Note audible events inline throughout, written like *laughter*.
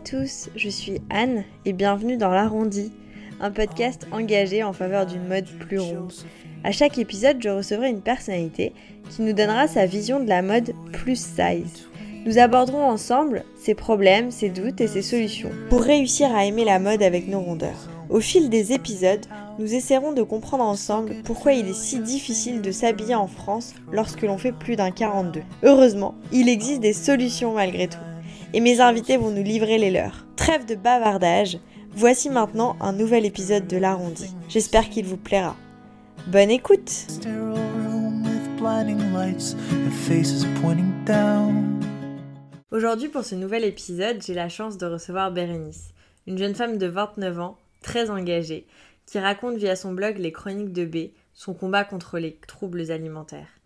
à tous, je suis Anne et bienvenue dans l'Arrondi, un podcast engagé en faveur d'une mode plus ronde. À chaque épisode, je recevrai une personnalité qui nous donnera sa vision de la mode plus size. Nous aborderons ensemble ses problèmes, ses doutes et ses solutions pour réussir à aimer la mode avec nos rondeurs. Au fil des épisodes, nous essaierons de comprendre ensemble pourquoi il est si difficile de s'habiller en France lorsque l'on fait plus d'un 42. Heureusement, il existe des solutions malgré tout. Et mes invités vont nous livrer les leurs. Trêve de bavardage, voici maintenant un nouvel épisode de l'arrondi. J'espère qu'il vous plaira. Bonne écoute Aujourd'hui pour ce nouvel épisode, j'ai la chance de recevoir Bérénice, une jeune femme de 29 ans, très engagée, qui raconte via son blog Les Chroniques de B son combat contre les troubles alimentaires.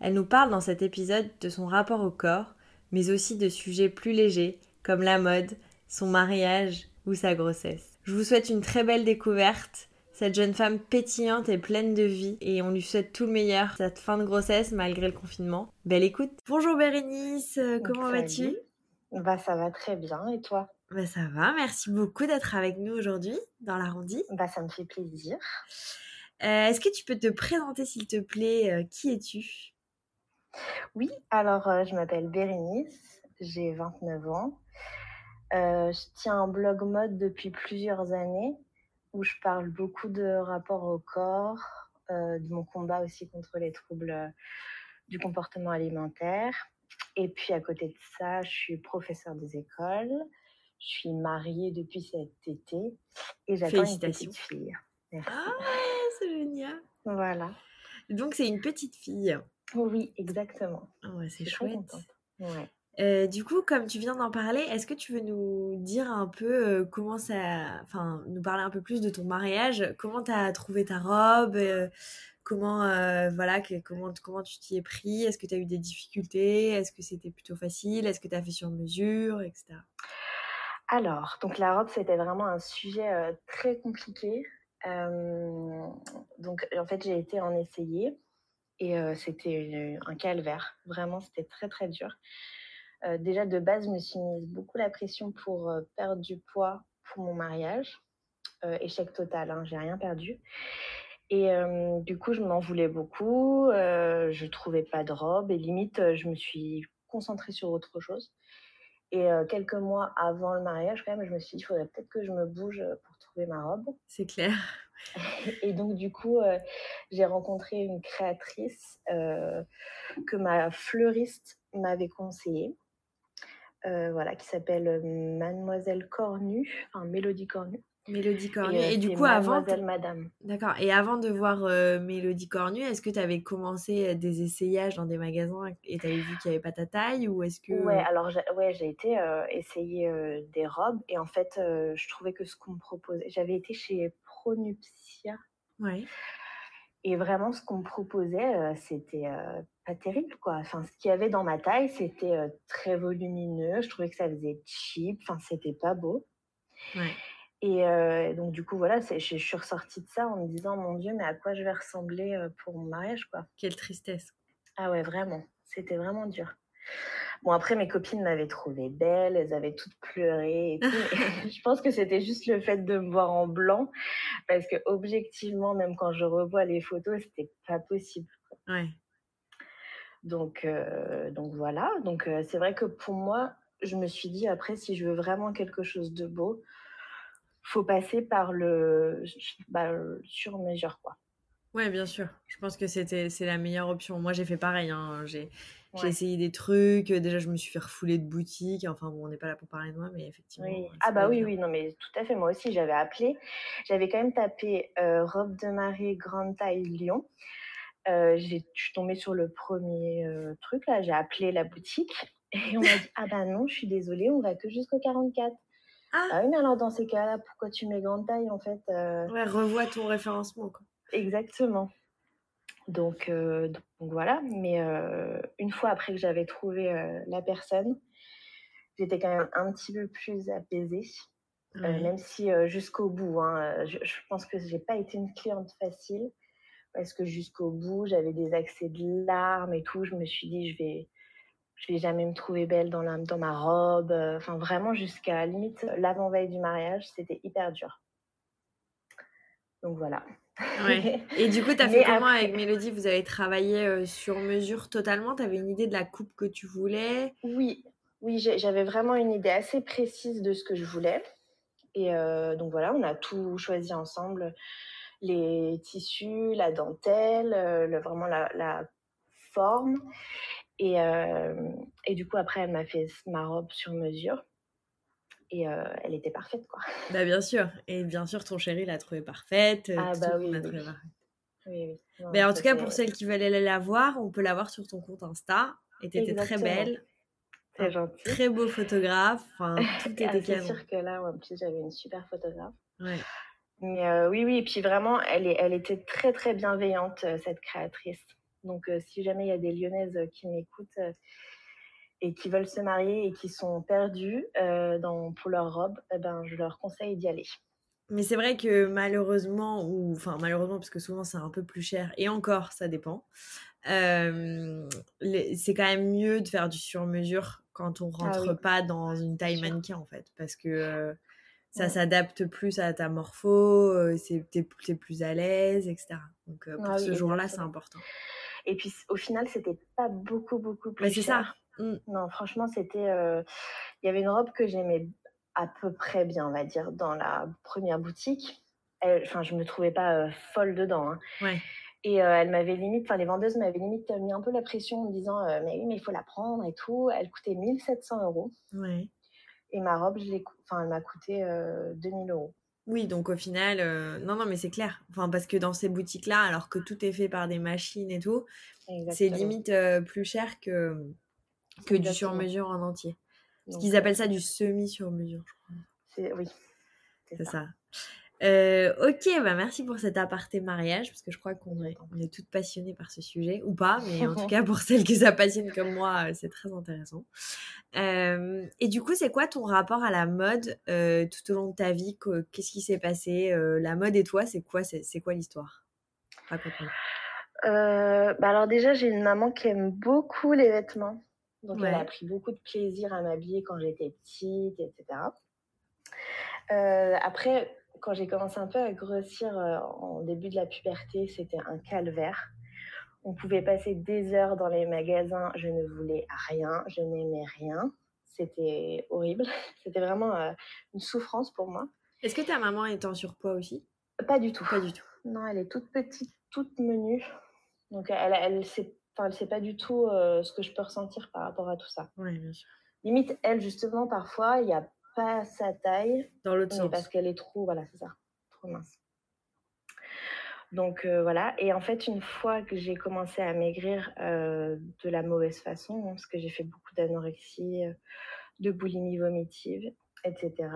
Elle nous parle dans cet épisode de son rapport au corps, mais aussi de sujets plus légers comme la mode, son mariage ou sa grossesse. Je vous souhaite une très belle découverte cette jeune femme pétillante et pleine de vie et on lui souhaite tout le meilleur cette fin de grossesse malgré le confinement. Belle écoute. Bonjour Bérénice, euh, comment vas-tu? Bah ça va très bien et toi? Bah ça va, merci beaucoup d'être avec nous aujourd'hui dans l'arrondi. Bah ça me fait plaisir. Euh, est-ce que tu peux te présenter s'il te plaît? Euh, Qui es-tu? Oui, alors je m'appelle Bérénice, j'ai 29 ans. je tiens un blog mode depuis plusieurs années où je parle beaucoup de rapport au corps, euh, de mon combat aussi contre les troubles euh, du comportement alimentaire. Et puis à côté de ça, je suis professeure des écoles. Je suis mariée depuis cet été et j'attends une petite fille. Ah, c'est génial. Voilà. Donc c'est une petite fille. Oui, exactement. ouais, c'est chouette. Ouais. Euh, du coup, comme tu viens d'en parler, est-ce que tu veux nous dire un peu euh, comment ça. Enfin, nous parler un peu plus de ton mariage? Comment tu as trouvé ta robe? Euh, Comment, voilà, comment, comment tu t'y es pris? Est-ce que tu as eu des difficultés? Est-ce que c'était plutôt facile? Est-ce que tu as fait sur mesure, etc. Alors, donc la robe, c'était vraiment un sujet très compliqué. donc, en fait, j'ai été en essayer et c'était un calvaire. Vraiment, c'était très, très dur. Euh, déjà de base, je me suis mise beaucoup la pression pour euh, perdre du poids pour mon mariage. Euh, échec total, hein, j'ai rien perdu. Et du coup, je m'en voulais beaucoup. je trouvais pas de robe et limite, je me suis concentrée sur autre chose. Et quelques mois avant le mariage, quand même, je me suis dit, il faudrait peut-être que je me bouge pour trouver ma robe. C'est clair. *laughs* Et donc, du coup, j'ai rencontré une créatrice que ma fleuriste m'avait conseillée. Euh, voilà, qui s'appelle euh, Mademoiselle Cornu, enfin Mélodie Cornu. Mélodie Cornu. Et, euh, du coup, avant. Madame. D'accord. Et avant de voir Mélodie Cornu, est-ce que tu avais commencé des essayages dans des magasins et tu avais vu qu'il n'y avait pas ta taille ou est-ce que. Ouais, alors ouais, j'ai été essayer des robes et en fait, je trouvais que ce qu'on me proposait. J'avais été chez Pronuptia. Ouais. Et vraiment, ce qu'on me proposait, c'était pas terrible, quoi. Enfin, ce qu'il y avait dans ma taille, c'était très volumineux. Je trouvais que ça faisait cheap. Enfin, c'était pas beau. Ouais. Et donc, du coup, voilà, je, je, suis ressortie de ça en me disant, mon Dieu, mais à quoi je vais ressembler pour mon mariage, quoi. Quelle tristesse. Ah ouais, vraiment. C'était vraiment dur. Bon, après, mes copines m'avaient trouvée belle, elles avaient toutes pleuré et tout. *laughs* *laughs* je pense que c'était juste le fait de me voir en blanc, parce que objectivement, même quand je revois les photos, c'était pas possible. Ouais. Donc, euh, donc voilà. Donc, euh, c'est vrai que pour moi, je me suis dit, après, si je veux vraiment quelque chose de beau, faut passer par le bah, sur-mesure, quoi. Ouais, bien sûr. Je pense que c'était c'est la meilleure option. Moi, j'ai fait pareil. Hein. J'ai essayé des trucs. Déjà, je me suis fait refouler de boutique. Enfin, bon, on n'est pas là pour parler de moi, mais effectivement. Oui. Ah, bah oui, oui, non, mais tout à fait. Moi aussi, j'avais appelé. J'avais quand même tapé euh, robe de marée grande taille Lyon. Euh, je suis tombée sur le premier euh, truc, là. J'ai appelé la boutique et on m'a dit *laughs* Ah, bah non, je suis désolée, on va que jusqu'au 44. Ah. ah oui, mais alors dans ces cas-là, pourquoi tu mets grande taille en fait Ouais, revois ton référencement. Quoi. Exactement. Donc, euh, donc, voilà, mais euh, une fois après que j'avais trouvé euh, la personne, j'étais quand même un petit peu plus apaisée, même si jusqu'au bout, hein, je, pense que j'ai pas été une cliente facile, parce que jusqu'au bout, j'avais des accès de larmes et tout, je me suis dit, je vais, je vais jamais me trouver belle dans, la, dans ma robe. Enfin, vraiment, jusqu'à limite l'avant-veille du mariage, c'était hyper dur. Donc voilà. Ouais. Et du coup, tu as *laughs* fait comment avec Mélodie? Vous avez travaillé sur mesure totalement? Tu avais une idée de la coupe que tu voulais? Oui, oui j'avais vraiment une idée assez précise de ce que je voulais. Et donc voilà, on a tout choisi ensemble les tissus, la dentelle, le, vraiment la, la forme. Et, et, du coup, après, elle m'a fait ma robe sur mesure. Et elle était parfaite, quoi. Bah, bien sûr. Et bien sûr, ton chéri l'a trouvée parfaite. Ah, bah oui. oui. Mais en tout cas, pour celles qui veulent aller la voir, on peut la voir sur ton compte Insta. Et t'étais très belle. C'est gentil. Très beau photographe. Enfin, *laughs* tout était ah, C'est sûr que là, en plus, j'avais une super photographe. Ouais. Mais oui, oui. Et puis vraiment, elle, est, elle était très, très bienveillante, cette créatrice. Donc, euh, si jamais il y a des Lyonnaises euh, qui m'écoutent euh, et qui veulent se marier et qui sont perdues dans, pour leur robe, eh ben, je leur conseille d'y aller. Mais c'est vrai que malheureusement, ou enfin malheureusement, parce que souvent c'est un peu plus cher, et encore, ça dépend. c'est quand même mieux de faire du sur-mesure quand on ah rentre pas dans une taille mannequin en fait, parce que ça s'adapte plus à ta morpho, c'est es, plus à l'aise, etc. Donc pour ah ce jour-là, c'est important. Et puis au final, c'était pas beaucoup, beaucoup plus. Mais c'est ça. Mmh. Non, franchement, c'était. Euh, il y avait une robe que j'aimais à peu près bien, on va dire, dans la première boutique. Enfin, je me trouvais pas euh, folle dedans. Hein. Ouais. Et euh, elle m'avait limite, enfin les vendeuses m'avaient limite mis un peu la pression en me disant mais oui mais il faut la prendre et tout. Elle coûtait 1700 euros. Ouais. Et ma robe, je enfin elle m'a coûté 2000 euros. Oui, donc au final, euh, non, non, mais c'est clair. Enfin, parce que dans ces boutiques-là, alors que tout est fait par des machines et tout, c'est limite euh, plus cher que, que du sur-mesure en entier. Parce qu'ils appellent ça du semi-sur-mesure, je crois. Oui. C'est ça. Euh, ok, bah merci pour cet aparté mariage, parce que je crois qu'on est, on est toutes passionnées par ce sujet, ou pas, mais en tout *laughs* cas pour celles qui ça passionne comme moi, euh, c'est très intéressant. Euh, et du coup, c'est quoi ton rapport à la mode tout au long de ta vie? Qu'est-ce qui s'est passé La mode et toi, c'est quoi, c'est, quoi l'histoire? Raconte-moi. bah alors déjà, j'ai une maman qui aime beaucoup les vêtements, donc elle a pris beaucoup de plaisir à m'habiller quand j'étais petite, etc. après, quand j'ai commencé un peu à grossir euh, en début de la puberté, c'était un calvaire. On pouvait passer des heures dans les magasins, je ne voulais rien, je n'aimais rien. C'était horrible. *laughs* C'était vraiment euh, une souffrance pour moi. Est-ce que ta maman est en surpoids aussi? Pas du tout. Pas du tout. Non, elle est toute petite, toute menue. Donc elle, elle sait, elle sait pas du tout euh, ce que je peux ressentir par rapport à tout ça. Oui, bien sûr. Limite, elle, justement, parfois, il y a pas sa taille. Dans l'autre sens. Parce qu'elle est trop, voilà, c'est ça, trop mince. Donc euh, voilà, et en fait, une fois que j'ai commencé à maigrir euh, de la mauvaise façon, hein, parce que j'ai fait beaucoup d'anorexie, euh, de boulimie vomitive, etc.,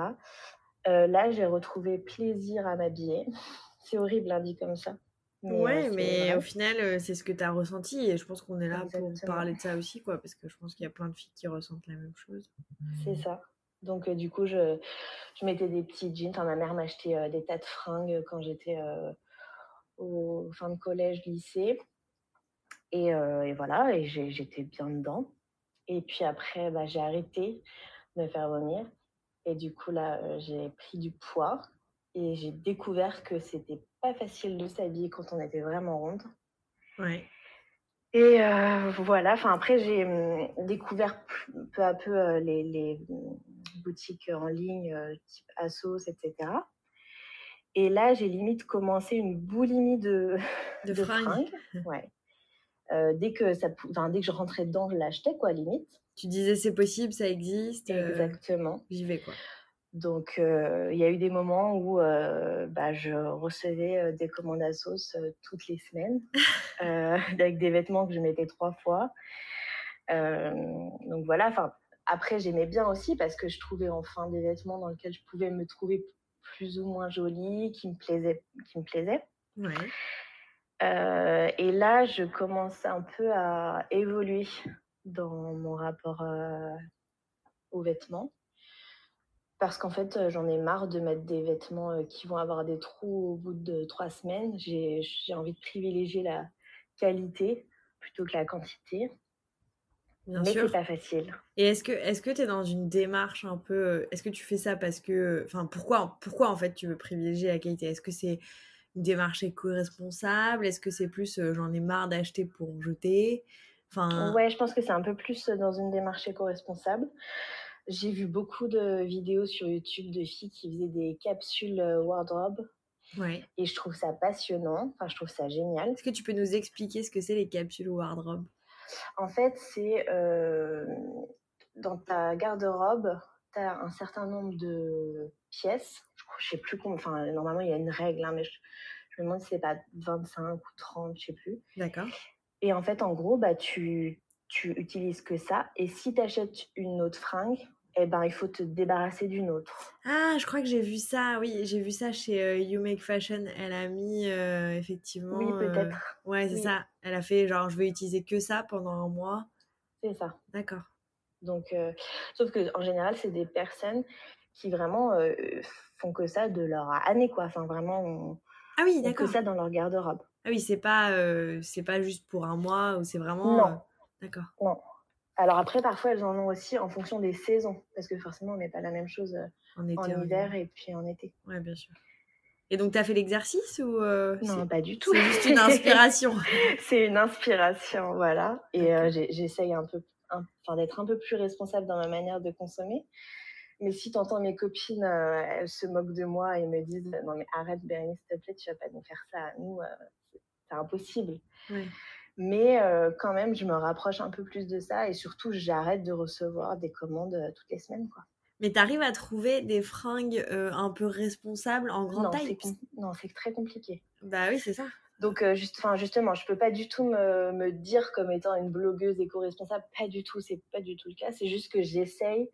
là, j'ai retrouvé plaisir à m'habiller. *laughs* C'est horrible, hein, dit comme ça. Mais, ouais, mais au final, c'est ce que tu as ressenti, et je pense qu'on est là pour parler de ça aussi, quoi, parce que je pense qu'il y a plein de filles qui ressentent la même chose. C'est ça. Donc, euh, du coup, je, je, mettais des petits jeans. ma mère m'achetait euh, des tas de fringues quand j'étais euh, au fin de collège, lycée. Et, voilà, et j'étais bien dedans. Et puis après, bah, j'ai arrêté de me faire vomir. Et du coup, là, j'ai pris du poids. Et j'ai découvert que c'était pas facile de s'habiller quand on était vraiment ronde. Ouais. Et voilà, enfin après j'ai hum, découvert peu à peu les, les, boutiques en ligne euh, type Asos, etc. Et là, j'ai limite commencé une boulimie de, de, fringues. Ouais. Euh, dès, que ça, dès que je rentrais dedans, je l'achetais, quoi, limite. Tu disais c'est possible, ça existe. Euh, Exactement. J'y vais, quoi. Donc, il y a eu des moments où bah, je recevais des commandes à sauce toutes les semaines, *laughs* *laughs* avec des vêtements que je mettais trois fois. donc voilà, enfin, après, j'aimais bien aussi parce que je trouvais enfin des vêtements dans lesquels je pouvais me trouver plus ou moins jolie, qui me plaisaient. Qui me plaisaient. Euh, et là, je commence un peu à évoluer dans mon rapport euh, aux vêtements. Parce qu'en fait, j'en ai marre de mettre des vêtements euh, qui vont avoir des trous au bout de trois semaines. J'ai envie de privilégier la qualité plutôt que la quantité. Bien mais c'est pas facile. Et est-ce que est-ce que tu es dans une démarche un peu est-ce que tu fais ça parce que enfin pourquoi pourquoi en fait tu veux privilégier la qualité? Est-ce que c'est une démarche éco-responsable? Est-ce que c'est plus j'en ai marre d'acheter pour jeter? Enfin Ouais, je pense que c'est un peu plus dans une démarche éco-responsable. J'ai vu beaucoup de vidéos sur YouTube de filles qui faisaient des capsules wardrobe Ouais. Et je trouve ça passionnant, enfin je trouve ça génial. Est-ce que tu peux nous expliquer ce que c'est les capsules wardrobe? En fait, c'est euh, dans ta garde-robe, tu as un certain nombre de pièces. Je, sais plus combien, enfin normalement il y a une règle, hein, mais je, me demande si c'est pas 25 ou 30, je sais plus. D'accord. Et en fait, en gros, bah, tu, tu utilises que ça. Et si tu achètes une autre fringue, eh ben, il faut te débarrasser d'une autre. Ah, je crois que j'ai vu ça, oui, j'ai vu ça chez euh, You Make Fashion. Elle a mis euh, effectivement. Oui, peut-être. Euh, ouais, c'est ça. Elle a fait genre, je vais utiliser que ça pendant un mois. C'est ça. D'accord. Donc, sauf que en général, c'est des personnes qui vraiment font que ça de leur année, quoi. Enfin, vraiment. ah oui, d'accord. Que ça dans leur garde-robe. Ah oui, c'est pas, c'est pas juste pour un mois ou c'est vraiment. Non. D'accord. Non. Alors après, parfois, elles en ont aussi en fonction des saisons, parce que forcément, on met pas la même chose euh, en, hiver et puis en été. Ouais, bien sûr. Et donc, tu as fait l'exercice ou euh, Non, pas du tout. C'est juste une inspiration? *laughs* c'est une inspiration, voilà. Et euh, j'essaye un peu, enfin, d'être un peu plus responsable dans ma manière de consommer. Mais si tu entends mes copines, elles se moquent de moi et me disent Non, mais arrête, Bérénice, s'il te plaît, tu vas pas nous faire ça à nous, c'est impossible. Ouais. Mais euh, quand même, je me rapproche un peu plus de ça et surtout, j'arrête de recevoir des commandes euh, toutes les semaines. Quoi. Mais tu arrives à trouver des fringues euh, un peu responsables en grande taille? Non, c'est très compliqué. Bah oui, c'est ça. Donc, juste, justement, je peux pas du tout me, me, dire comme étant une blogueuse éco-responsable. Pas du tout, c'est pas du tout le cas. C'est juste que j'essaye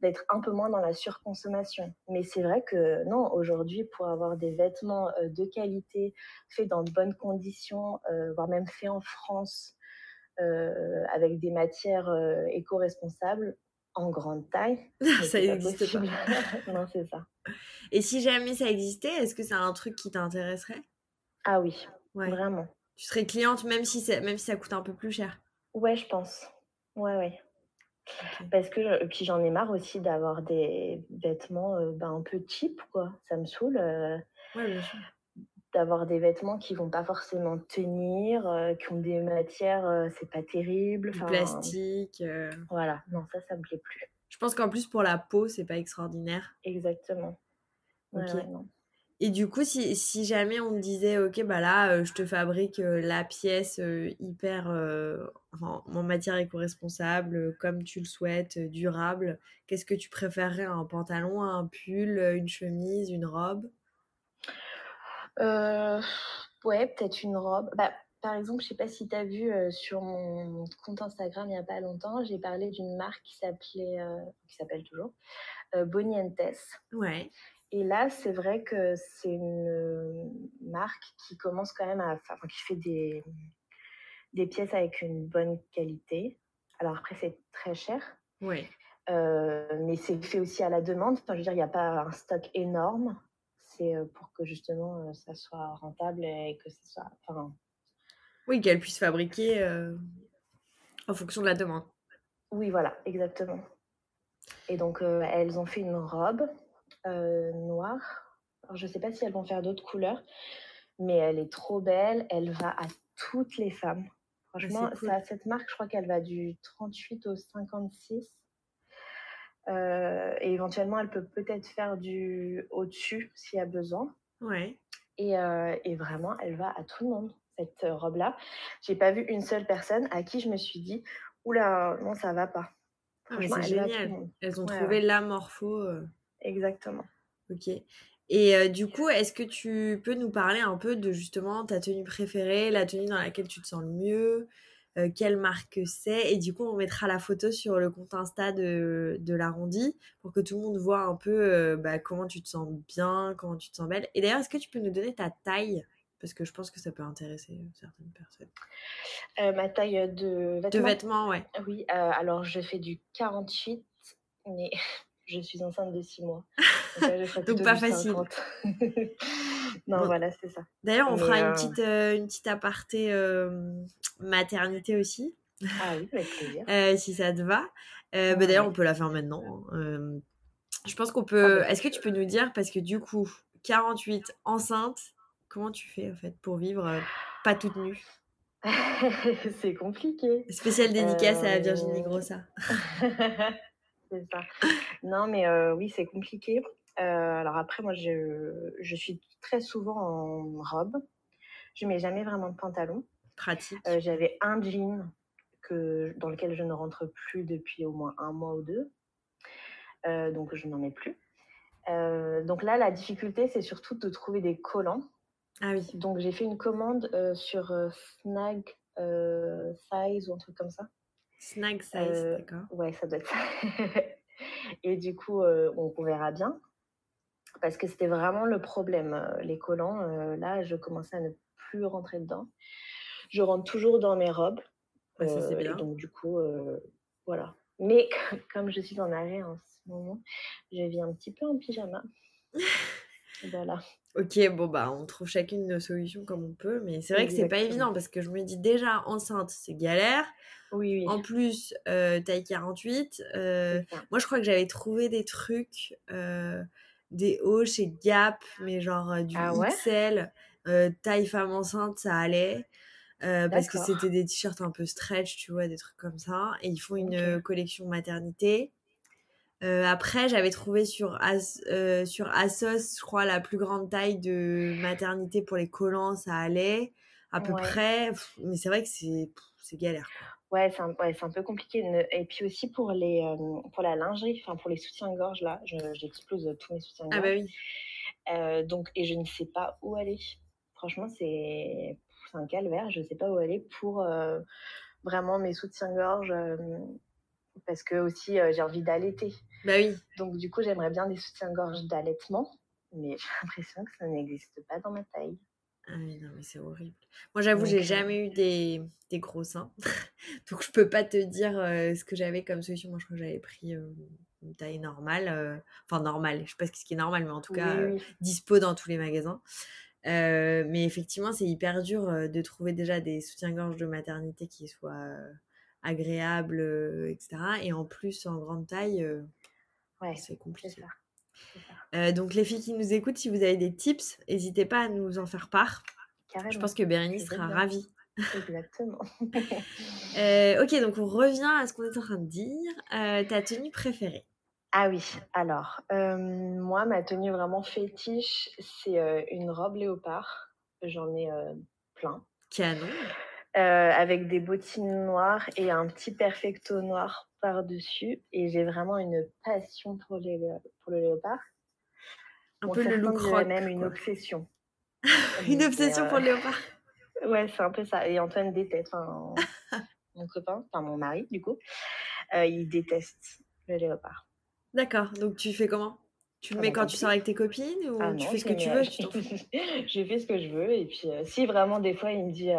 d'être un peu moins dans la surconsommation. Mais c'est vrai que non, aujourd'hui, pour avoir des vêtements euh, de qualité, faits dans de bonnes conditions, euh, voire même faits en France, euh, avec des matières éco-responsables, en grande taille. *laughs* ça n'existe pas. *laughs* non, c'est ça. Et si jamais ça existait, est-ce que c'est un truc qui t'intéresserait? Ah oui, vraiment. Tu serais cliente même si, même si ça coûte un peu plus cher? Ouais, je pense. Ouais, ouais. Parce que puis j'en ai marre aussi d'avoir des vêtements euh, ben, un peu cheap, quoi. Ça me saoule. Euh, d'avoir des vêtements qui vont pas forcément tenir, euh, qui ont des matières, c'est pas terrible. Du plastique. Voilà, non, ça, ça me plaît plus. Je pense qu'en plus pour la peau, c'est pas extraordinaire. Exactement. Et du coup, si, si, jamais on me disait, ok, bah là, euh, je te fabrique euh, la pièce euh, hyper, en matière éco-responsable, comme tu le souhaites, durable, qu'est-ce que tu préférerais? Un pantalon, un pull, une chemise, une robe? Ouais, peut-être une robe. Bah, par exemple, je sais pas si tu as vu sur mon compte Instagram il n'y a pas longtemps, j'ai parlé d'une marque qui s'appelait, qui s'appelle toujours Bonientes. Ouais. Et là, c'est vrai que c'est une marque qui commence quand même à, enfin, qui fait des, des pièces avec une bonne qualité. Alors après, c'est très cher. Oui. Euh, mais c'est fait aussi à la demande. Enfin, je veux dire, il n'y a pas un stock énorme. C'est euh, pour que justement euh, ça soit rentable et que ce soit. Enfin, oui, qu'elle puisse fabriquer en fonction de la demande. Oui, voilà, exactement. Et donc, elles ont fait une robe euh, noire. Alors, je ne sais pas si elles vont faire d'autres couleurs, mais elle est trop belle. Elle va à toutes les femmes. Franchement, cette marque, je crois qu'elle va du 38 au 56. Euh, et éventuellement, elle peut peut-être faire du au-dessus s'il y a besoin. Ouais. Et, euh, et, vraiment, elle va à tout le monde, cette robe-là. J'ai pas vu une seule personne à qui je me suis dit, oula, non, ça va pas. Ah, c'est génial. Elles ont trouvé la morpho. Exactement. Ok. Et euh, du coup, est-ce que tu peux nous parler un peu de justement ta tenue préférée, la tenue dans laquelle tu te sens le mieux, euh, quelle marque c'est? Et du coup, on mettra la photo sur le compte Insta de, de l'arrondi pour que tout le monde voit un peu euh, bah, comment tu te sens bien, comment tu te sens belle. Et d'ailleurs, est-ce que tu peux nous donner ta taille? Parce que je pense que ça peut intéresser certaines personnes. ma taille de vêtements De vêtements, ouais. Oui, alors je fais du 48, mais *laughs* je suis enceinte de 6 mois. *laughs* Donc, pas facile. *laughs* non, voilà, c'est ça. D'ailleurs, on fera une, euh, petite, euh, une petite aparté euh, maternité aussi. Ah oui, avec plaisir. *laughs* si ça te va. Bah, d'ailleurs, on peut la faire maintenant. Hein. je pense qu'on peut. Est-ce que tu peux nous dire, parce que du coup, 48 enceinte, comment tu fais en fait pour vivre pas toute nue? C'est compliqué. Spéciale dédicace à Virginie Grossa. C'est ça. Non, mais oui, c'est compliqué. alors après, moi, je, je, suis très souvent en robe. Je mets jamais vraiment de pantalon. Pratique. J'avais un jean que, dans lequel je ne rentre plus depuis au moins un mois ou deux. donc, je n'en mets plus. donc là, la difficulté, c'est surtout de trouver des collants ah oui. Donc j'ai fait une commande sur Snag euh, Size ou un truc comme ça. Snag Size, d'accord. Ouais, ça doit être ça. *laughs* Et du coup, on, verra bien. Parce que c'était vraiment le problème. Les collants, là, je commençais à ne plus rentrer dedans. Je rentre toujours dans mes robes. ça, c'est bien. donc, du coup, voilà. Mais *laughs* comme je suis en arrêt en ce moment, je vis un petit peu en pyjama. *laughs* voilà. Ok, bon bah on trouve chacune nos solutions comme on peut, mais c'est vrai que c'est pas évident parce que je me dis déjà enceinte c'est galère. Oui, oui. En plus euh, taille 48. Euh, moi je crois que j'avais trouvé des trucs, euh, des hauts chez Gap, mais genre du ah XL, taille femme enceinte ça allait. parce que c'était des t-shirts un peu stretch, tu vois, des trucs comme ça. Et ils font une collection maternité. Euh, après, j'avais trouvé sur, euh, sur Asos, je crois, la plus grande taille de maternité pour les collants, ça allait à peu près. Mais c'est vrai que c'est galère. Ouais, c'est un, ouais, un, peu compliqué. Et puis aussi pour, les, euh, pour la lingerie, enfin pour les soutiens-gorge, là, j'explose tous mes soutiens-gorge. Ah bah oui. donc, et je ne sais pas où aller. Franchement, c'est un calvaire. Je ne sais pas où aller pour vraiment mes soutiens-gorge parce que aussi j'ai envie d'allaiter. Bah oui. Donc du coup, j'aimerais bien des soutiens-gorge d'allaitement, mais *laughs* j'ai l'impression que ça n'existe pas dans ma taille. Ah oui, non, mais c'est horrible. Moi, j'avoue, j'ai jamais eu des, des, gros seins. *laughs* Donc, je peux pas te dire ce que j'avais comme solution. Moi, je crois que j'avais pris une taille normale. Enfin, normale. Je sais pas ce qui est normal, mais en tout cas, dispo dans tous les magasins. mais effectivement, c'est hyper dur de trouver déjà des soutiens-gorge de maternité qui soient agréable, euh, etc. Et en plus, en grande taille, euh, ouais, c'est compliqué. Euh, donc les filles qui nous écoutent, si vous avez des tips, n'hésitez pas à nous en faire part. Je pense que Bérénice sera ravie. Exactement. *laughs* ok, donc on revient à ce qu'on est en train de dire. ta tenue préférée? Ah oui, alors, moi, ma tenue vraiment fétiche, c'est une robe léopard. J'en ai plein. Canon. Euh, avec des bottines noires et un petit perfecto noir par-dessus. Et j'ai vraiment une passion pour, les, pour le léopard. Un peu le look rock. même une obsession. *laughs* une obsession pour le euh, léopard. *laughs* Ouais, c'est un peu ça. Et Antoine déteste, enfin, *laughs* mon copain, enfin mon mari du coup, euh, il déteste le léopard. D'accord, donc tu fais comment? Tu le ah mets bah, quand tu sors avec tes copines ou ah tu fais ce que tu veux Je fais ce que je veux et puis si vraiment des fois il me dit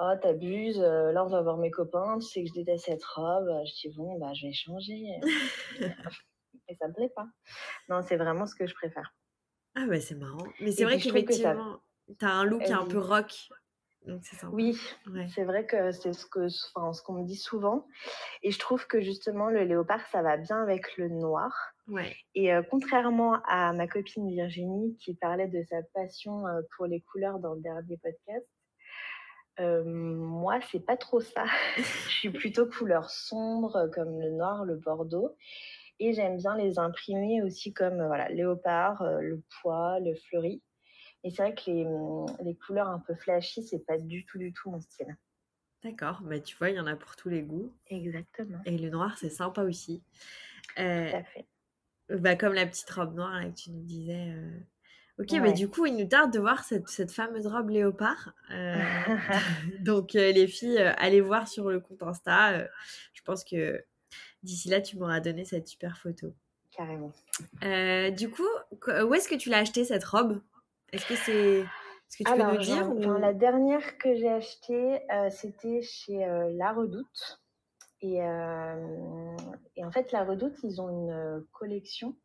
oh t'abuses, euh, là on va voir mes copains, tu sais que je déteste cette robe, je dis bon bah je vais changer. *laughs* et ça me plaît pas. Non, c'est vraiment ce que je préfère. Ah bah c'est marrant. Mais c'est vrai qu'effectivement, tu as un look un peu rock. Donc c'est Oui, c'est vrai que c'est ce que, enfin, ce qu'on me dit souvent. Et je trouve que justement le léopard, ça va bien avec le noir. Ouais. Et euh, contrairement à ma copine Virginie qui parlait de sa passion euh, pour les couleurs dans le dernier podcast, euh, moi, c'est pas trop ça. *laughs* je suis plutôt couleur sombre, comme le noir, le bordeaux. Et j'aime bien les imprimer aussi comme voilà, léopard, euh, le pois, le fleuri. Et c'est vrai que les, hum, les, couleurs un peu flashy, c'est pas du tout, du tout mon style. D'accord, bah, tu vois, il y en a pour tous les goûts. Exactement. Et le noir, c'est sympa aussi. Euh, Tout à fait. Bah, comme la petite robe noire là, que tu nous disais. Ok, mais du coup, il nous tarde de voir cette, cette fameuse robe léopard. Euh, *laughs* donc, euh, les filles, euh, allez voir sur le compte Insta. je pense que d'ici là, tu m'auras donné cette super photo. Carrément. du coup, où est-ce que tu l'as acheté cette robe? Est-ce que c'est. Est-ce que tu peux nous dire La dernière que j'ai achetée, c'était chez La Redoute. Et, et, en fait, La Redoute, ils ont une collection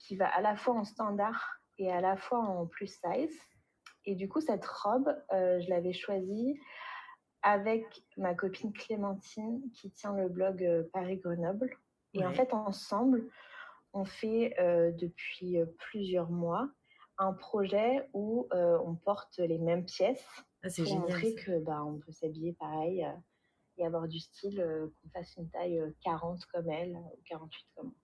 qui va à la fois en standard et à la fois en plus size. Et du coup, cette robe, euh, je l'avais choisie avec ma copine Clémentine qui tient le blog Paris-Grenoble. Et en fait, ensemble, on fait depuis plusieurs mois un projet où on porte les mêmes pièces ah, pour génial, montrer que bah, on peut s'habiller pareil et avoir du style, qu'on fasse une taille 40 comme elle ou 48 comme moi.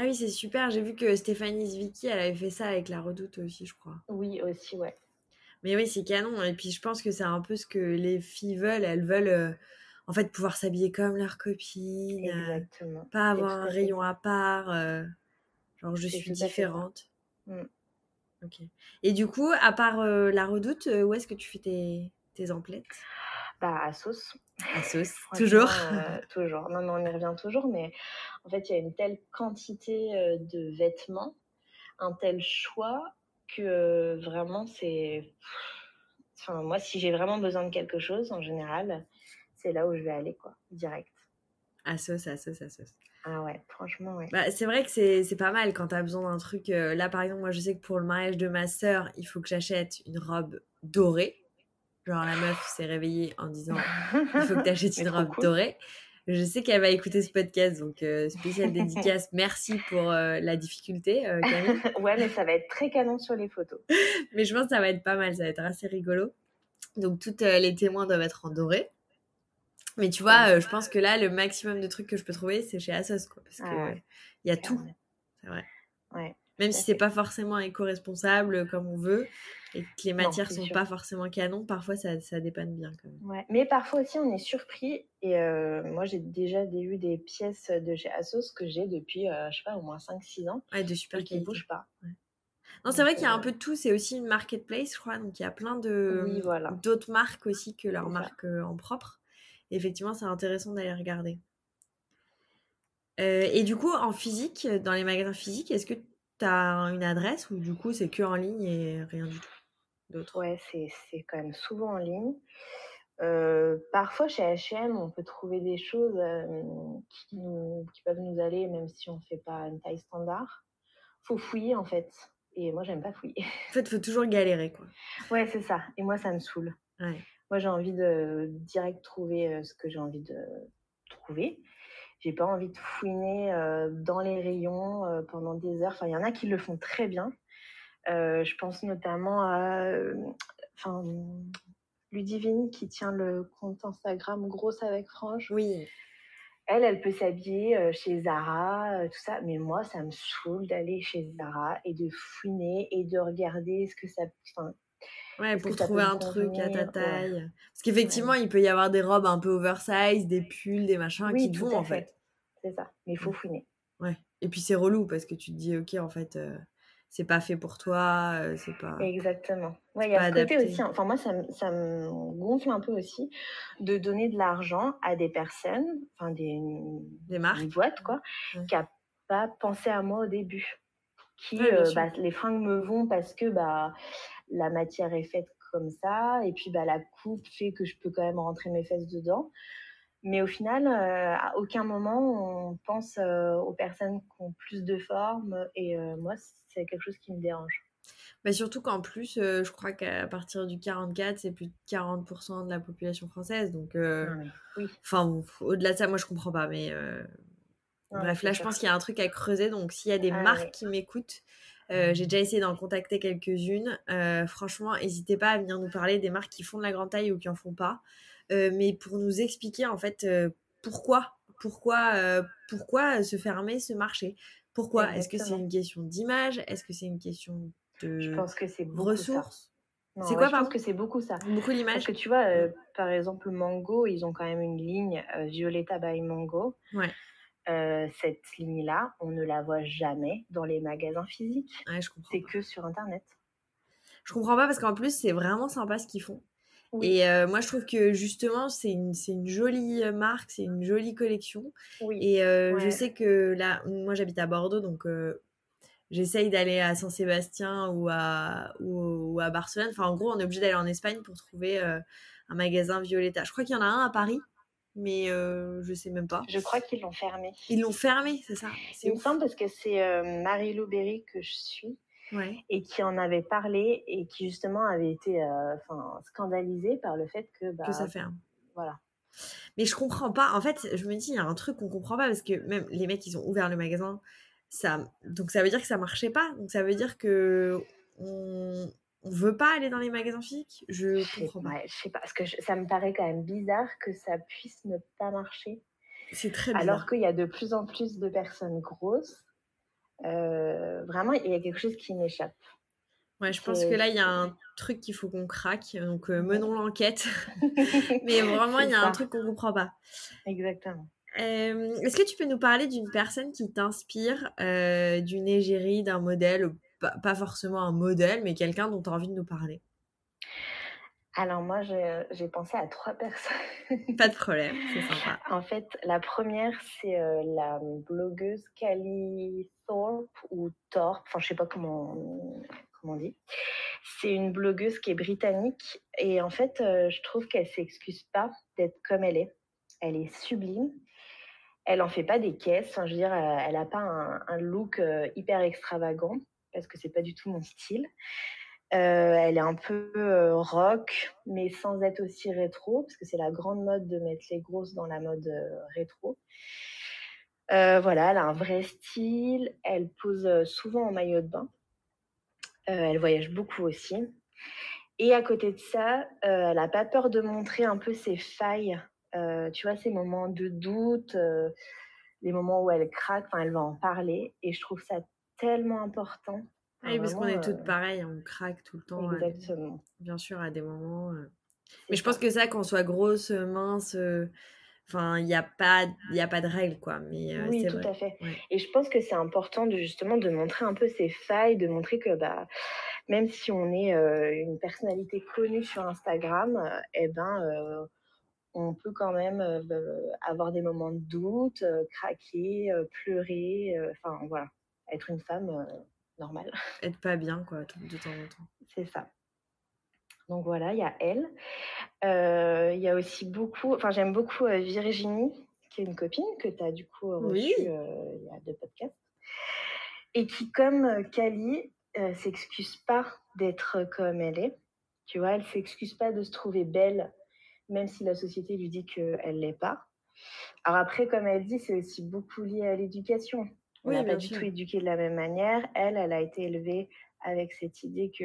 Ah oui, c'est super. J'ai vu que Stéphanie Zwicky, elle avait fait ça avec la Redoute aussi, je crois. Oui, aussi, ouais. Mais oui, c'est canon. Et puis, je pense que c'est un peu ce que les filles veulent. Elles veulent, en fait, pouvoir s'habiller comme leurs copines. Exactement. pas avoir un rayon à part. genre, je suis différente. Mmh. Ok. Et du coup, à part la Redoute, où est-ce que tu fais tes, tes emplettes? Bah, à sauce. À sauce, *laughs* toujours euh, Toujours. Non, non, on y revient toujours, mais en fait, il y a une telle quantité euh, de vêtements, un tel choix que euh, vraiment, c'est. Enfin, moi, si j'ai vraiment besoin de quelque chose, en général, c'est là où je vais aller, quoi, direct. À sauce, à sauce, à sauce. Ah ouais, franchement, ouais. Bah, c'est vrai que c'est pas mal quand tu as besoin d'un truc. là, par exemple, moi, je sais que pour le mariage de ma sœur, il faut que j'achète une robe dorée. Genre, la meuf s'est réveillée en disant *laughs* il faut que tu achètes une robe dorée. Je sais qu'elle va écouter ce podcast, donc euh, spécial dédicace. *laughs* Merci pour euh, la difficulté, euh, Camille. *laughs* ouais, mais ça va être très canon sur les photos. *laughs* mais je pense que ça va être pas mal, ça va être assez rigolo. Donc, toutes les témoins doivent être en doré. Mais tu vois, je pense que là, le maximum de trucs que je peux trouver, c'est chez Asos, quoi. Parce ah qu'il y a tout. C'est vrai. Ouais. Même si c'est pas forcément éco-responsable comme on veut et que les matières sont pas forcément canon, parfois ça, ça, dépanne bien quand même. Ouais. Mais parfois aussi on est surpris et euh, moi j'ai déjà eu des pièces de chez Asos que j'ai depuis euh, je sais pas au moins 5-6 ans ouais, de super qui ne bougent pas. Non, c'est vrai qu'il y a un euh, peu de tout, c'est aussi une marketplace, je crois, donc il y a plein de d'autres marques aussi que leur marque en propre. effectivement, c'est intéressant d'aller regarder. et du coup, en physique, dans les magasins physiques, est-ce que tu as une adresse ou du coup c'est que en ligne et rien du tout? D'autre Ouais, c'est quand même souvent en ligne. Euh, parfois chez H&M, on peut trouver des choses qui, qui, peuvent nous aller même si on ne fait pas une taille standard. Faut fouiller en fait. Et moi, j'aime pas fouiller. *laughs* En fait, faut toujours galérer quoi. Ouais, c'est ça. Et moi, ça me saoule. Moi, j'ai envie de direct trouver ce que j'ai envie de trouver. J'ai pas envie de fouiner euh, dans les rayons euh, pendant des heures. Enfin, il y en a qui le font très bien. Euh, je pense notamment à enfin, Ludivine qui tient le compte Instagram Grosse avec Franche. Oui. Elle, elle peut s'habiller chez Zara, tout ça. Mais moi, ça me saoule d'aller chez Zara et de fouiner et de regarder ce que ça. Enfin, Ouais, pour trouver un truc à ta taille. Parce qu'effectivement, il peut y avoir des robes un peu oversize, des pulls, des machins qui te vont en fait. C'est ça, mais il faut fouiner. Ouais. Et puis c'est relou parce que tu te dis, ok, en fait, euh, c'est pas fait pour toi, euh, c'est pas. Exactement. Ouais, il y a ce côté aussi. Enfin, moi, ça, ça, me gonfle un peu aussi de donner de l'argent à des personnes, enfin, des, des marques. Une boîte, quoi, qui n'a pas pensé à moi au début. Qui, euh, bah, les fringues me vont parce que, bah, la matière est faite comme ça, et puis bah, la coupe fait que je peux quand même rentrer mes fesses dedans. Mais au final, euh, à aucun moment on pense euh, aux personnes qui ont plus de forme, et euh, moi, c'est quelque chose qui me dérange. Bah surtout qu'en plus, je crois qu'à partir du 44, c'est plus de 40% de la population française. Donc, ah oui. enfin, au-delà de ça, moi, je comprends pas. Mais bref, là, je pense qu'il y a un truc à creuser. Donc, s'il y a des ah marques qui m'écoutent, euh, j'ai déjà essayé d'en contacter quelques-unes. Euh, franchement, n'hésitez pas à venir nous parler des marques qui font de la grande taille ou qui en font pas. Euh, mais pour nous expliquer en fait pourquoi, pourquoi, pourquoi se fermer ce marché? Pourquoi? Est-ce que c'est une question d'image? Est-ce que c'est une question de je pense que c'est ressources? C'est quoi Je pense que c'est beaucoup ça. Beaucoup l'image. Parce que tu vois, par exemple, Mango, ils ont quand même une ligne Violetta by Mango. Ouais. Euh, cette ligne-là, on ne la voit jamais dans les magasins physiques. c'est que sur Internet. Je comprends pas parce qu'en plus, c'est vraiment sympa ce qu'ils font. Et euh, moi, je trouve que justement, c'est une, une, jolie euh, marque, c'est une jolie collection. Et je sais que là, moi, j'habite à Bordeaux, donc j'essaye d'aller à Saint-Sébastien ou à, ou, à Barcelone. Enfin, en gros, on est obligé d'aller en Espagne pour trouver un magasin Violetta. Je crois qu'il y en a un à Paris mais je je sais même pas. Je crois qu'ils l'ont fermé. Ils l'ont fermé, c'est ça Il me semble parce que c'est Marie-Lou Berry que je suis et qui en avait parlé et qui justement avait été scandalisée par le fait que... Bah, que ça ferme. voilà. Mais je comprends pas. En fait, je me dis, il y a un truc qu'on comprend pas parce que même les mecs, ils ont ouvert le magasin. Ça... Donc ça veut dire que ça marchait pas. Donc ça veut dire que on, on veut pas aller dans les magasins physiques? Je comprends pas. je sais pas. Parce que ça me paraît quand même bizarre que ça puisse ne pas marcher. C'est très bizarre. Alors qu'il y a de plus en plus de personnes grosses. Euh, vraiment, il y a quelque chose qui m'échappe. Ouais, je pense que là, il y a un truc qu'il faut qu'on craque. Donc, euh, menons l'enquête. *laughs* Mais vraiment, il y a un truc qu'on ne comprend pas. Exactement. Euh, est-ce que tu peux nous parler d'une personne qui t'inspire, euh, d'une égérie, d'un modèle, pas, forcément un modèle, mais quelqu'un dont tu as envie de nous parler alors moi, j'ai pensé à trois *laughs* personnes. Pas de problème, c'est sympa. En fait, la première, c'est la blogueuse Cali Thorpe ou Thorpe, enfin je sais pas comment on dit. C'est une blogueuse qui est britannique et en fait, euh, je trouve qu'elle s'excuse pas d'être comme elle est. Elle est sublime. Elle en fait pas des caisses. je veux dire, euh, elle n'a pas un, look euh, hyper extravagant parce que c'est pas du tout mon style. elle est un peu rock, mais sans être aussi rétro, parce que c'est la grande mode de mettre les grosses dans la mode rétro. voilà, elle a un vrai style. Elle pose souvent en maillot de bain. Euh, elle voyage beaucoup aussi. Et à côté de ça, euh, elle n'a pas peur de montrer un peu ses failles. Euh, tu vois, ces moments de doute, les moments où elle craque, elle va en parler. Et je trouve ça tellement important. Oui, parce qu'on est toutes pareilles, on craque tout le temps. Exactement. bien sûr, à des moments. Mais je pense que ça, qu'on soit grosse, mince, Enfin, il n'y a, pas, a pas de règle, quoi. Mais, euh, oui, tout à fait. Et je pense que c'est important de, justement de montrer un peu ses failles, de montrer que bah, même si on est euh, une personnalité connue sur Instagram, euh, eh ben, on peut quand même avoir des moments de doute, craquer, pleurer, enfin voilà, être une femme normale. *laughs* Être pas bien, quoi, de temps en temps. C'est ça. Donc voilà, il y a elle. Euh, il y a aussi beaucoup, enfin j'aime beaucoup euh, Virginie, qui est une copine que tu as du coup reçue euh, il y a deux podcasts, et qui, comme Kali, s'excuse pas d'être comme elle est. Tu vois, elle s'excuse pas de se trouver belle, même si la société lui dit qu'elle l'est pas. Alors après, comme elle dit, c'est aussi beaucoup lié à l'éducation. On n'a pas du tout éduqué de la même manière. Elle, elle a été élevée avec cette idée que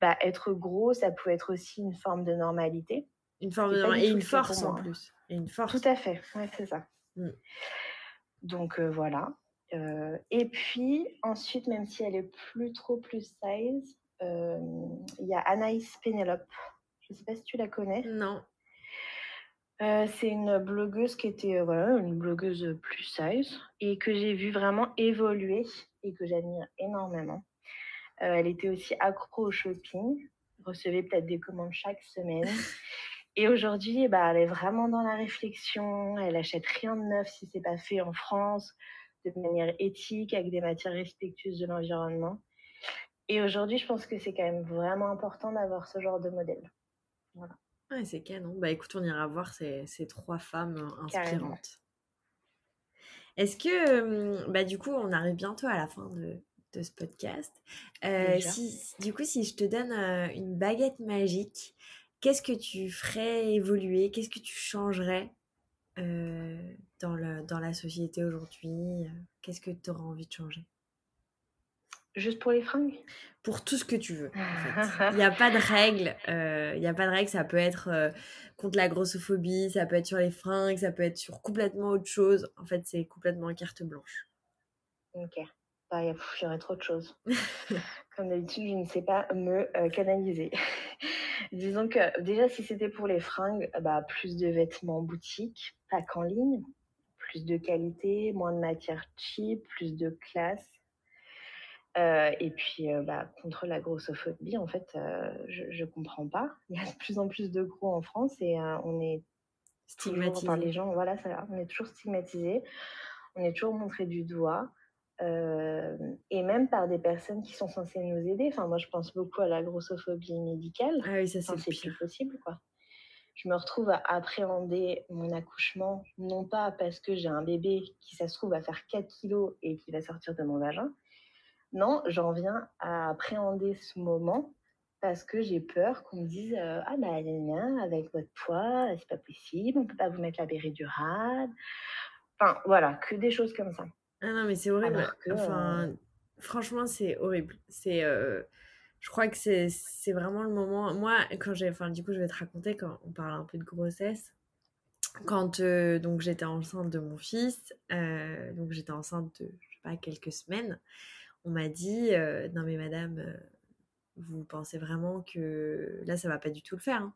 bah, être gros, ça peut être aussi une forme de normalité. Une forme de normalité et une force en plus. Et une force. Tout à fait, ouais, c'est ça. Mmh. Donc euh, voilà. Euh, et puis ensuite, même si elle est plus trop plus size, euh, il y a Anaïs Pénélope. Je ne sais pas si tu la connais. Non. C'est une blogueuse qui était voilà, une blogueuse plus size et que j'ai vu vraiment évoluer et que j'admire énormément. Euh, elle était aussi accro au shopping, recevait peut-être des commandes chaque semaine. *laughs* Et aujourd'hui, bah, elle est vraiment dans la réflexion. Elle achète rien de neuf si c'est pas fait en France, de manière éthique, avec des matières respectueuses de l'environnement. Et aujourd'hui, je pense que c'est quand même vraiment important d'avoir ce genre de modèle. Voilà. Ouais, c'est canon. Bah écoute, on ira voir ces, ces trois femmes inspirantes. Est-ce que, bah du coup, on arrive bientôt à la fin de, de ce podcast. Euh, si, du coup, si je te donne euh, une baguette magique, qu'est-ce que tu ferais évoluer? Qu'est-ce que tu changerais euh, dans, le, dans la société aujourd'hui? Qu'est-ce que tu auras envie de changer? Juste pour les fringues? Pour tout ce que tu veux. *laughs* Il n'y a pas de règle. Il n'y a pas de règle. Ça peut être contre la grossophobie, ça peut être sur les fringues, ça peut être sur complètement autre chose. En fait, c'est complètement carte blanche. Ok bah, j'aurais trop de choses. *laughs* Comme d'habitude, je ne sais pas me euh, canaliser. *laughs* Disons que déjà, si c'était pour les fringues, bah, plus de vêtements boutique, pas qu'en ligne, plus de qualité, moins de matière cheap, plus de classe. Euh, et puis, euh, bah, contre la grossophobie, en fait, je ne comprends pas. *laughs* Il y a de plus en plus de gros en France et on est stigmatisé. Par les gens, voilà, ça, on est toujours stigmatisé. On est toujours montré du doigt. Euh, et même par des personnes qui sont censées nous aider. Enfin, moi, je pense beaucoup à la grossophobie médicale. Ah oui, ça c'est plus possible, quoi. Je me retrouve à appréhender mon accouchement, non pas parce que j'ai un bébé qui, ça se trouve, va faire 4 kilos et qui va sortir de mon vagin. Non, j'en viens à appréhender ce moment parce que j'ai peur qu'on me dise ah bah avec votre poids c'est pas possible on peut pas vous mettre la péridurale. Enfin voilà que des choses comme ça. Ah non mais c'est horrible. Enfin franchement c'est horrible. C'est je crois que c'est vraiment le moment. Moi quand j'ai enfin du coup je vais te raconter quand on parle un peu de grossesse. Quand donc j'étais enceinte de mon fils donc j'étais enceinte de je sais pas quelques semaines on m'a dit non mais madame vous pensez vraiment que là, ça va pas du tout le faire. Hein,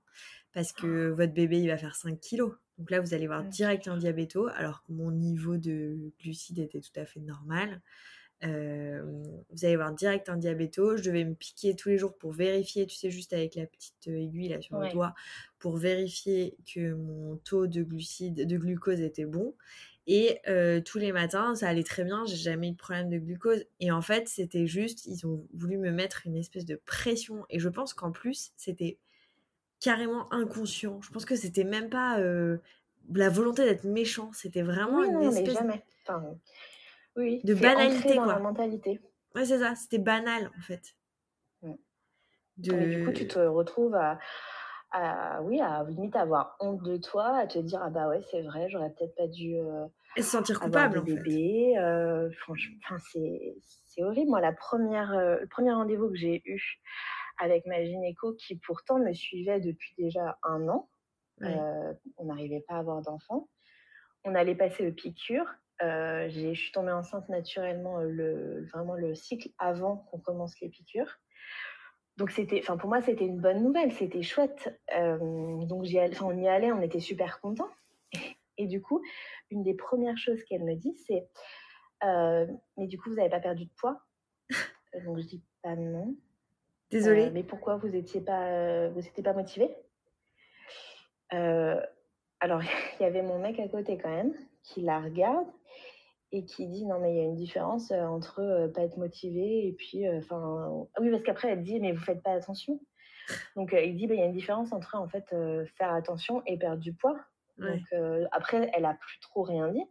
parce que votre bébé, il va faire 5 kilos. Donc là, vous allez voir direct un diabéto, alors que mon niveau de glucides était tout à fait normal. Euh, vous allez voir direct un diabéto. Je devais me piquer tous les jours pour vérifier, tu sais, juste avec la petite aiguille là sur le doigt, pour vérifier que mon taux de glucides, de glucose était bon. Et euh, tous les matins, ça allait très bien, j'ai jamais eu de problème de glucose. Et en fait, c'était juste, ils ont voulu me mettre une espèce de pression. Et je pense qu'en plus, c'était carrément inconscient. Je pense que c'était même pas euh, la volonté d'être méchant, c'était vraiment une espèce jamais. oui, de banalité. Dans la mentalité. Ouais, c'est ça, c'était banal en fait. De... du coup, tu te retrouves à à, oui, à limite avoir honte de toi, à te dire ah bah ouais c'est vrai, j'aurais peut-être pas dû euh, et se sentir coupable bébé. Euh, franchement, c'est c'est horrible. Moi, la première euh, le premier rendez-vous que j'ai eu avec ma gynéco, qui pourtant me suivait depuis déjà un an, on n'arrivait pas à avoir d'enfant. On allait passer le piqûre. je suis tombée enceinte naturellement le vraiment le cycle avant qu'on commence les piqûres. Donc c'était, enfin pour moi c'était une bonne nouvelle, c'était chouette. Euh, donc j'y on y allait, on était super contents. Et, du coup, une des premières choses qu'elle me dit, c'est euh, mais du coup vous n'avez pas perdu de poids? Donc je dis pas non. Désolée. Euh, mais pourquoi vous étiez pas, vous étiez pas motivé Alors *laughs* il y avait mon mec à côté quand même qui la regarde et qui dit non mais il y a une différence euh, entre euh, pas être motivé et puis euh, enfin ah oui parce qu'après elle dit mais vous faites pas attention. Donc il dit bah, il y a une différence entre en fait faire attention et perdre du poids. Donc après elle a plus trop rien dit.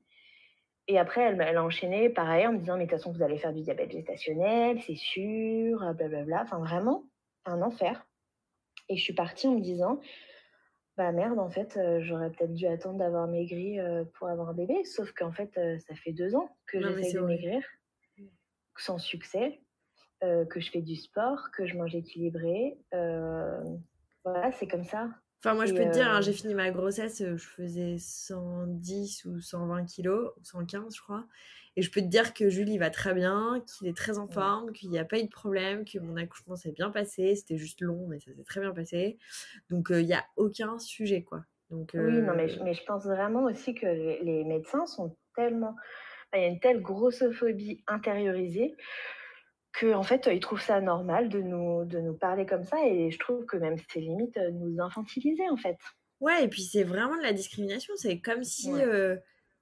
Et après elle, elle, a enchaîné pareil en me disant mais de toute façon vous allez faire du diabète gestationnel c'est sûr blablabla. Enfin vraiment un enfer. Et je suis partie en me disant bah merde, en fait, euh, j'aurais peut-être dû attendre d'avoir maigri euh, pour avoir un bébé. Sauf qu'en fait, euh, ça fait deux ans que j'essaie de maigrir, sans succès, que je fais du sport, que je mange équilibré. voilà, c'est comme ça. Enfin, moi, je peux te dire, hein, j'ai fini ma grossesse, je faisais 110 ou 120 kilos, 115, je crois. Et je peux te dire que Julie va très bien, qu'il est très en forme, qu'il n'y a pas eu de problème, que mon accouchement s'est bien passé. C'était juste long, mais ça s'est très bien passé. Donc, il n'y a aucun sujet, quoi. Donc, Oui, non, mais, mais, je pense vraiment aussi que les, médecins sont tellement. Il y a une telle grossophobie intériorisée que en fait ils trouvent ça normal de nous de nous parler comme ça et je trouve que même c'est limite nous infantiliser en fait. Ouais et puis c'est vraiment de la discrimination c'est comme si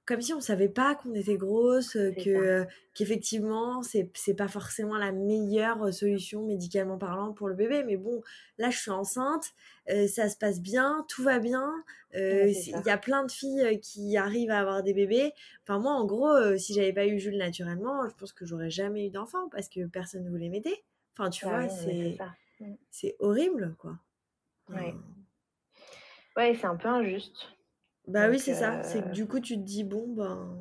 comme si on savait pas qu'on était grosse, que qu'effectivement c'est c'est pas forcément la meilleure solution médicalement parlant pour le bébé. Mais bon, là je suis enceinte, ça se passe bien, tout va bien. Il y a plein de filles qui arrivent à avoir des bébés. Enfin moi en gros, si j'avais pas eu Jules naturellement, je pense que j'aurais jamais eu d'enfant parce que personne ne voulait m'aider. Enfin tu bah vois, c'est mmh. c'est horrible quoi. Ouais. Ouais, c'est un peu injuste. Bah oui, c'est ça. C'est que euh, du coup, tu te dis, bon, ben,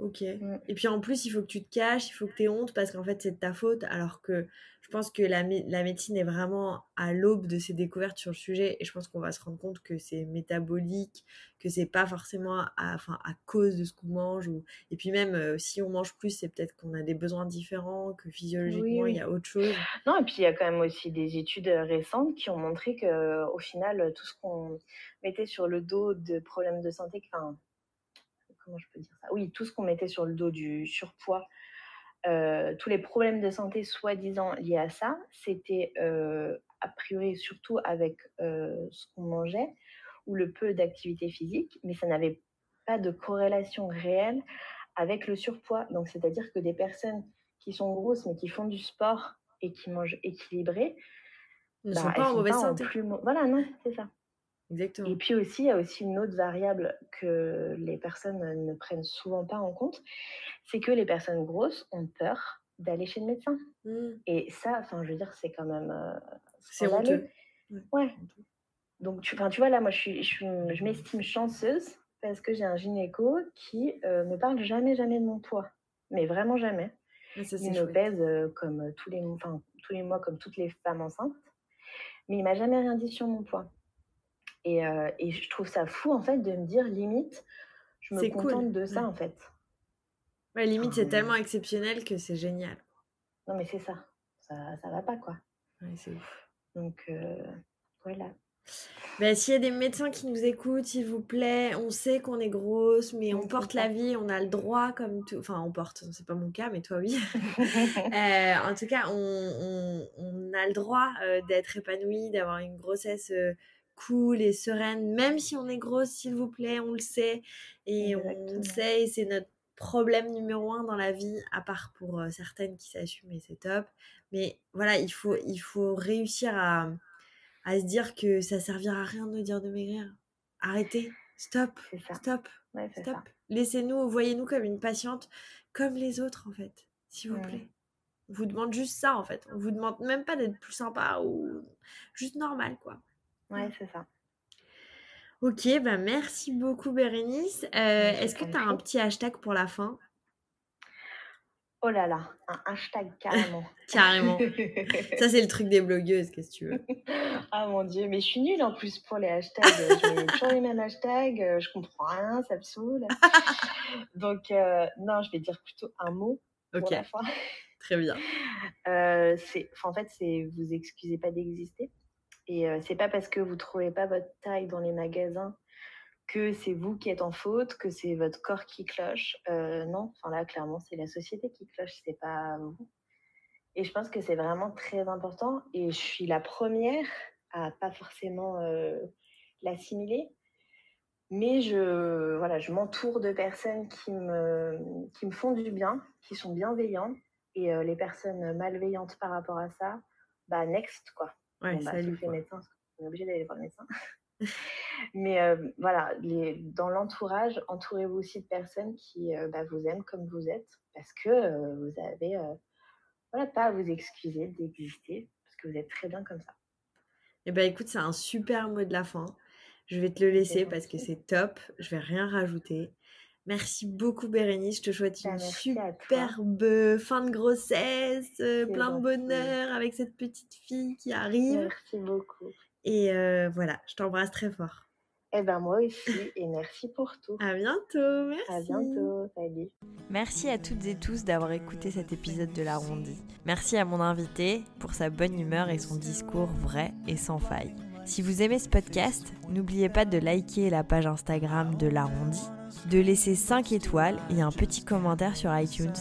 ok. Mmh. Et puis en plus, il faut que tu te caches, il faut que tu aies honte parce qu'en fait, c'est de ta faute. Alors que je pense que la, la médecine est vraiment à l'aube de ses découvertes sur le sujet. Et je pense qu'on va se rendre compte que c'est métabolique, que c'est pas forcément à, enfin, à cause de ce qu'on mange. Ou... Et puis même, euh, si on mange plus, c'est peut-être qu'on a des besoins différents, que physiologiquement, il y a autre chose. Non, et puis il y a quand même aussi des études récentes qui ont montré que au final, tout ce qu'on mettait sur le dos de problèmes de santé, enfin, comment je peux dire ça? Oui, tout ce qu'on mettait sur le dos du surpoids, euh, tous les problèmes de santé soi-disant liés à ça, c'était euh, a priori surtout avec euh, ce qu'on mangeait ou le peu d'activité physique, mais ça n'avait pas de corrélation réelle avec le surpoids. Donc, c'est-à-dire que des personnes qui sont grosses mais qui font du sport et qui mangent équilibré, ne bah, sont pas en mauvaise santé. Voilà, non, c'est ça. Exactement. Et puis aussi, il y a aussi une autre variable que les personnes ne prennent souvent pas en compte, c'est que les personnes grosses ont peur d'aller chez le médecin. Mmh. Et ça, enfin, je veux dire, c'est quand même, euh, C'est honteux. Ouais. Donc, tu, tu vois, là, moi, je, suis, je, m'estime chanceuse parce que j'ai un gynéco qui euh, me parle jamais, jamais de mon poids. Mais vraiment jamais. il me pèse euh, comme tous les, tous les mois, comme toutes les femmes enceintes. Mais il m'a jamais rien dit sur mon poids. Et, euh, et, je trouve ça fou, en fait, de me dire, limite, je me contente de ça, en fait. Ouais, limite, c'est tellement exceptionnel que c'est génial. Non, mais c'est ça. ça. Ça va pas, quoi. Ouais, c'est ouf. Donc, euh, voilà. Ben, S'il y a des médecins qui nous écoutent, s'il vous plaît, on sait qu'on est grosse, mais on, porte la vie, on a le droit comme tout. Enfin, on porte, c'est pas mon cas, mais toi, oui. *laughs* Euh, en tout cas, on, on, a le droit euh, d'être épanoui, d'avoir une grossesse cool et sereine, même si on est grosse, s'il vous plaît, on le sait. Et on le sait, et c'est notre problème numéro un dans la vie, à part pour certaines qui s'assument et c'est top. Mais voilà, il faut, il faut réussir à, à se dire que ça servira à rien de nous dire de maigrir. Arrêtez, stop, stop, stop. Laissez-nous, voyez-nous comme une patiente, comme les autres en fait, s'il vous plaît. On vous demande juste ça en fait. On vous demande même pas d'être plus sympa ou juste normal quoi. Ouais, c'est ça. Ok, bah merci beaucoup Bérénice. Euh, est-ce que tu as un petit hashtag pour la fin? Oh là là, un hashtag carrément. *laughs* carrément. Ça, c'est le truc des blogueuses, qu'est-ce que tu veux? *laughs* ah mon dieu, mais je suis nulle en plus pour les hashtags. je mets toujours les mêmes hashtags, euh, je comprends rien, ça me saoule. *laughs* Donc, euh, non, je vais dire plutôt un mot pour la fin. Très bien. en fait, c'est vous excusez pas d'exister. Et euh, c'est pas parce que vous trouvez pas votre taille dans les magasins que c'est vous qui êtes en faute, que c'est votre corps qui cloche. Euh, non, enfin là, clairement, c'est la société qui cloche, c'est pas vous. Et je pense que c'est vraiment très important. Et je suis la première à pas forcément euh, l'assimiler. Mais je, voilà, je m'entoure de personnes qui me, qui me font du bien, qui sont bienveillantes. Et les personnes malveillantes par rapport à ça, bah next, quoi. Ouais, bon, bah, salut, les médecins, on est obligé d'aller voir le médecin. *laughs* Mais euh, voilà, les, dans l'entourage, entourez-vous aussi de personnes qui euh, bah, vous aiment comme vous êtes, parce que euh, vous avez voilà, pas à vous excuser d'exister, parce que vous êtes très bien comme ça. Eh ben écoute, c'est un super mot de la fin. Je vais te le laisser parce que c'est top. Je vais rien rajouter. Merci beaucoup Bérénice, je te souhaite bah, une superbe fin de grossesse, euh, plein de bonheur avec cette petite fille qui arrive. Merci beaucoup. Et euh, voilà, je t'embrasse très fort. Eh ben moi aussi, et merci pour tout. À bientôt, merci. À bientôt, salut. Merci à toutes et tous d'avoir écouté cet épisode de l'arrondi. Merci à mon invité pour sa bonne humeur et son discours vrai et sans faille. Si vous aimez ce podcast, n'oubliez pas de liker la page Instagram de l'arrondi de laisser 5 étoiles et un petit commentaire sur iTunes.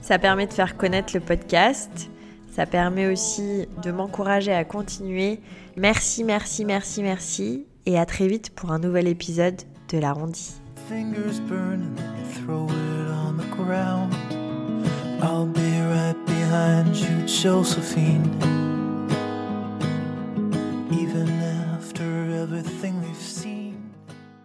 Ça permet de faire connaître le podcast. Ça permet aussi de m'encourager à continuer. Merci, merci, merci, merci. Et à très vite pour un nouvel épisode de l'arrondi. I'll be right behind you, Josephine.